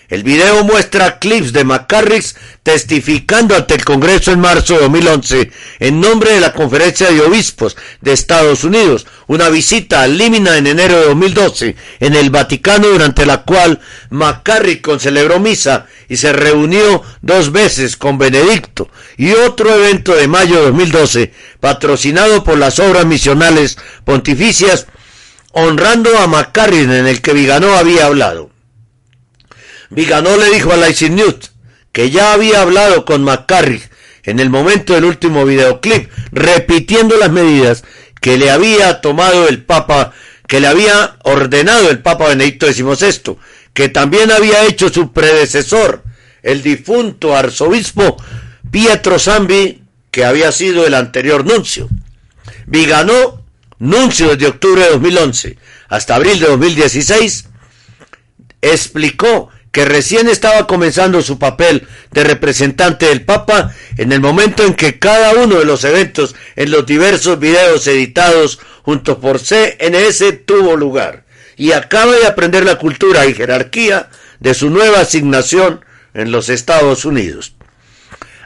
El video muestra clips de McCarrick testificando ante el Congreso en marzo de 2011 en nombre de la Conferencia de Obispos de Estados Unidos, una visita al Límina en enero de 2012 en el Vaticano durante la cual McCarrick celebró misa y se reunió dos veces con Benedicto y otro evento de mayo de 2012 patrocinado por las obras misionales pontificias honrando a McCarrick en el que Viganó había hablado. Viganó le dijo a Lacey News que ya había hablado con McCarrick en el momento del último videoclip, repitiendo las medidas que le había tomado el Papa, que le había ordenado el Papa Benedicto XVI, que también había hecho su predecesor, el difunto arzobispo Pietro Zambi, que había sido el anterior nuncio. Viganó, nuncio desde octubre de 2011 hasta abril de 2016, explicó que recién estaba comenzando su papel de representante del Papa en el momento en que cada uno de los eventos en los diversos videos editados junto por CNS tuvo lugar y acaba de aprender la cultura y jerarquía de su nueva asignación en los Estados Unidos.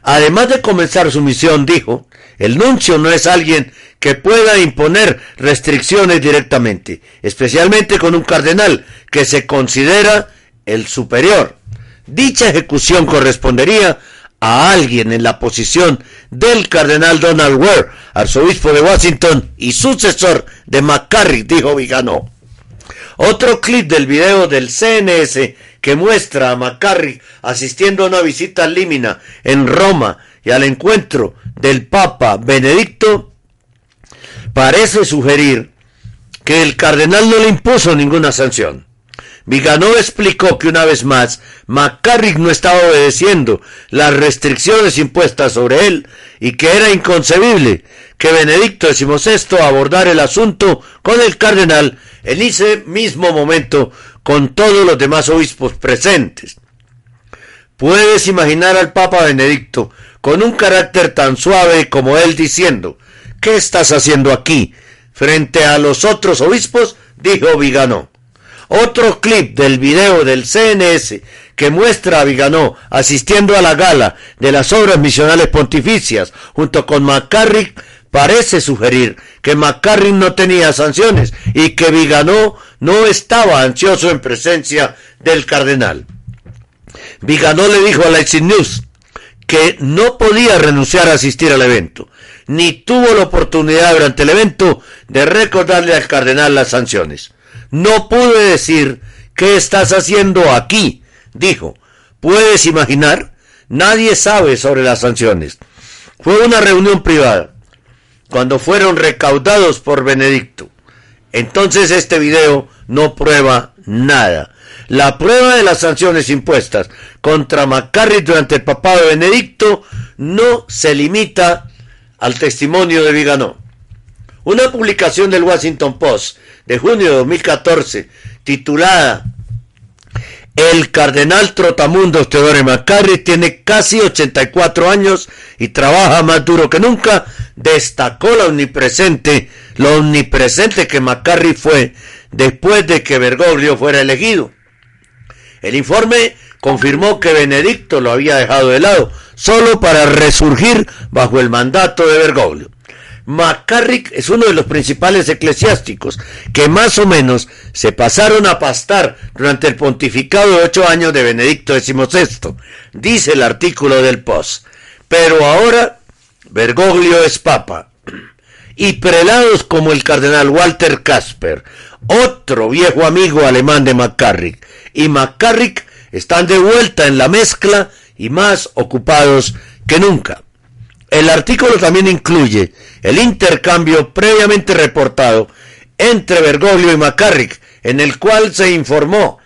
Además de comenzar su misión, dijo, el nuncio no es alguien que pueda imponer restricciones directamente, especialmente con un cardenal que se considera el superior. Dicha ejecución correspondería a alguien en la posición del cardenal Donald Ware, arzobispo de Washington y sucesor de McCarrick, dijo Vigano. Otro clip del video del CNS que muestra a McCarrick asistiendo a una visita Límina en Roma y al encuentro del Papa Benedicto parece sugerir que el cardenal no le impuso ninguna sanción. Viganó explicó que una vez más McCarrick no estaba obedeciendo las restricciones impuestas sobre él y que era inconcebible que Benedicto XVI abordara el asunto con el cardenal en ese mismo momento con todos los demás obispos presentes. Puedes imaginar al Papa Benedicto con un carácter tan suave como él diciendo, ¿qué estás haciendo aquí? Frente a los otros obispos, dijo Viganó. Otro clip del video del CNS que muestra a Viganó asistiendo a la gala de las obras misionales pontificias junto con McCarrick parece sugerir que McCarrick no tenía sanciones y que Viganó no estaba ansioso en presencia del cardenal. Viganó le dijo a la News que no podía renunciar a asistir al evento, ni tuvo la oportunidad durante el evento de recordarle al cardenal las sanciones. No pude decir qué estás haciendo aquí, dijo. ¿Puedes imaginar? Nadie sabe sobre las sanciones. Fue una reunión privada, cuando fueron recaudados por Benedicto. Entonces este video no prueba nada. La prueba de las sanciones impuestas contra McCarrick durante el papado de Benedicto no se limita al testimonio de Viganó. Una publicación del Washington Post de junio de 2014 titulada El cardenal Trotamundos Teodoro McCarrick tiene casi 84 años y trabaja más duro que nunca, destacó la omnipresente, lo omnipresente que McCarrick fue después de que Bergoglio fuera elegido. El informe confirmó que Benedicto lo había dejado de lado, solo para resurgir bajo el mandato de Bergoglio. McCarrick es uno de los principales eclesiásticos que más o menos se pasaron a pastar durante el pontificado de ocho años de Benedicto XVI, dice el artículo del Post. Pero ahora Bergoglio es papa. Y prelados como el cardenal Walter Casper, otro viejo amigo alemán de McCarrick, y McCarrick están de vuelta en la mezcla y más ocupados que nunca. El artículo también incluye el intercambio previamente reportado entre Bergoglio y McCarrick, en el cual se informó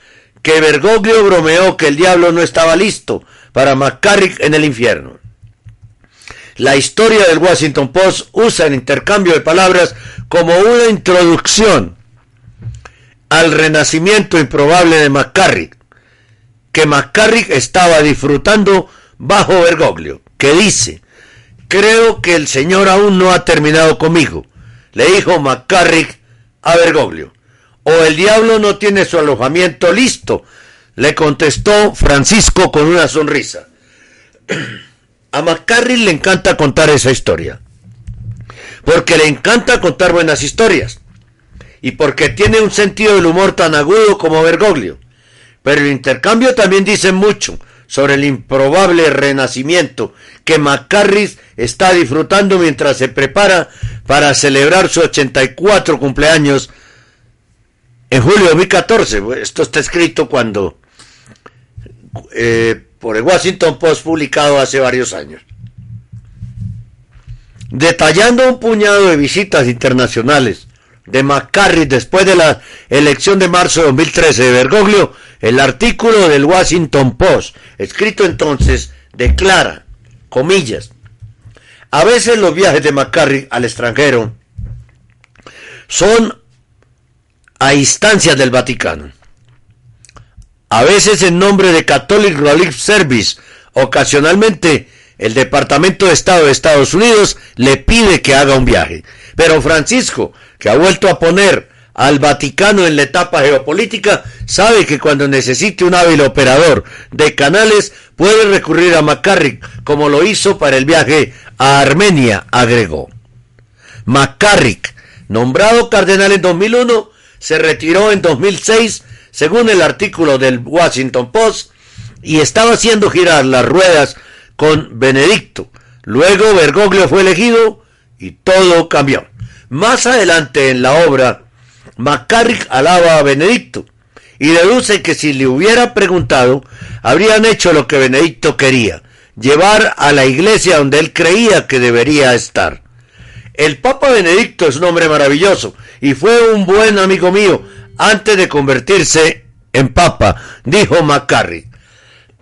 que Bergoglio bromeó que el diablo no estaba listo para McCarrick en el infierno. La historia del Washington Post usa el intercambio de palabras como una introducción al renacimiento improbable de McCarrick, que McCarrick estaba disfrutando bajo Bergoglio, que dice, creo que el Señor aún no ha terminado conmigo, le dijo McCarrick a Bergoglio, o el diablo no tiene su alojamiento listo, le contestó Francisco con una sonrisa. A McCarrick le encanta contar esa historia, porque le encanta contar buenas historias, y porque tiene un sentido del humor tan agudo como Bergoglio. Pero el intercambio también dice mucho sobre el improbable renacimiento que McCarrick está disfrutando mientras se prepara para celebrar su 84 cumpleaños en julio de 2014. Esto está escrito cuando eh, por el Washington Post publicado hace varios años. Detallando un puñado de visitas internacionales de McCarrick después de la elección de marzo de 2013 de Bergoglio, el artículo del Washington Post, escrito entonces, declara, comillas, a veces los viajes de McCarrick al extranjero son a instancias del Vaticano. A veces en nombre de Catholic Relief Service, ocasionalmente el Departamento de Estado de Estados Unidos le pide que haga un viaje. Pero Francisco, que ha vuelto a poner al Vaticano en la etapa geopolítica, sabe que cuando necesite un hábil operador de canales puede recurrir a McCarrick, como lo hizo para el viaje a Armenia, agregó. McCarrick, nombrado cardenal en 2001, se retiró en 2006, según el artículo del Washington Post, y estaba haciendo girar las ruedas con Benedicto. Luego Bergoglio fue elegido y todo cambió. Más adelante en la obra, McCarrick alaba a Benedicto y deduce que si le hubiera preguntado, habrían hecho lo que Benedicto quería, llevar a la iglesia donde él creía que debería estar. El Papa Benedicto es un hombre maravilloso y fue un buen amigo mío antes de convertirse en Papa, dijo McCarrick.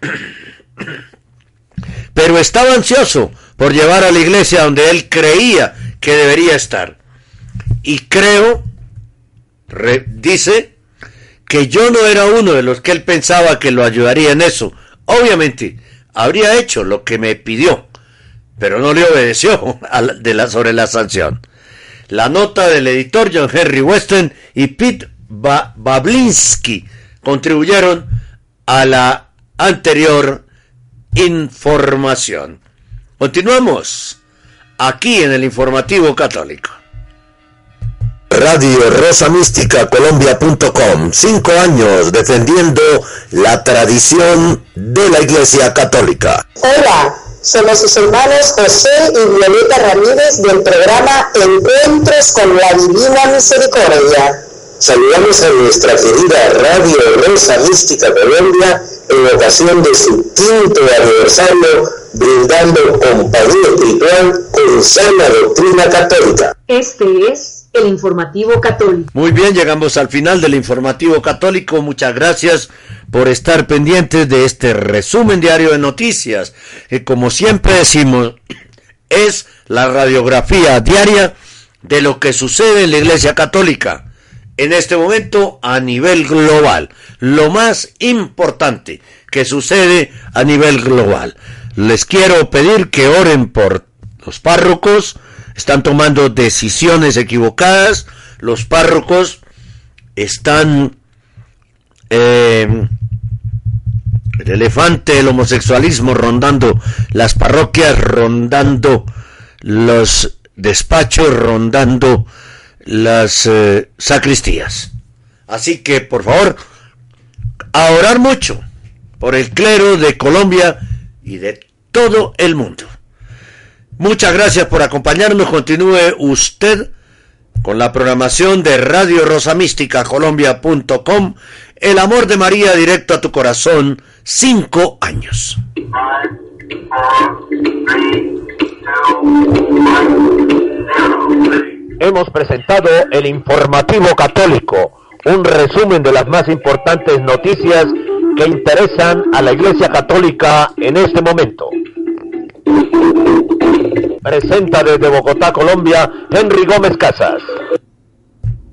Pero estaba ansioso por llevar a la iglesia donde él creía que debería estar. Y creo, dice, que yo no era uno de los que él pensaba que lo ayudaría en eso. Obviamente, habría hecho lo que me pidió, pero no le obedeció sobre la sanción. La nota del editor John Henry Weston y Pete Bablinski contribuyeron a la anterior información. Continuamos aquí en el informativo católico. Radio Rosa Mística Colombia.com. Cinco años defendiendo la tradición de la Iglesia Católica. Hola, somos sus hermanos José y Violeta Ramírez del programa Encuentros con la Divina Misericordia. Saludamos a nuestra querida Radio Rosa Mística Colombia en ocasión de su quinto aniversario, brindando compañía espiritual con sana doctrina católica. Este es el informativo católico. Muy bien, llegamos al final del informativo católico. Muchas gracias por estar pendientes de este resumen diario de noticias, que como siempre decimos, es la radiografía diaria de lo que sucede en la Iglesia Católica en este momento a nivel global. Lo más importante que sucede a nivel global. Les quiero pedir que oren por los párrocos, están tomando decisiones equivocadas, los párrocos están... Eh, el elefante del homosexualismo rondando las parroquias, rondando los despachos, rondando las eh, sacristías. Así que, por favor, a orar mucho por el clero de Colombia y de todo el mundo. Muchas gracias por acompañarnos. Continúe usted con la programación de Radio Rosa Mística Colombia.com. El amor de María directo a tu corazón. Cinco años. Hemos presentado el informativo católico, un resumen de las más importantes noticias que interesan a la Iglesia Católica en este momento. Presenta desde Bogotá, Colombia, Henry Gómez Casas.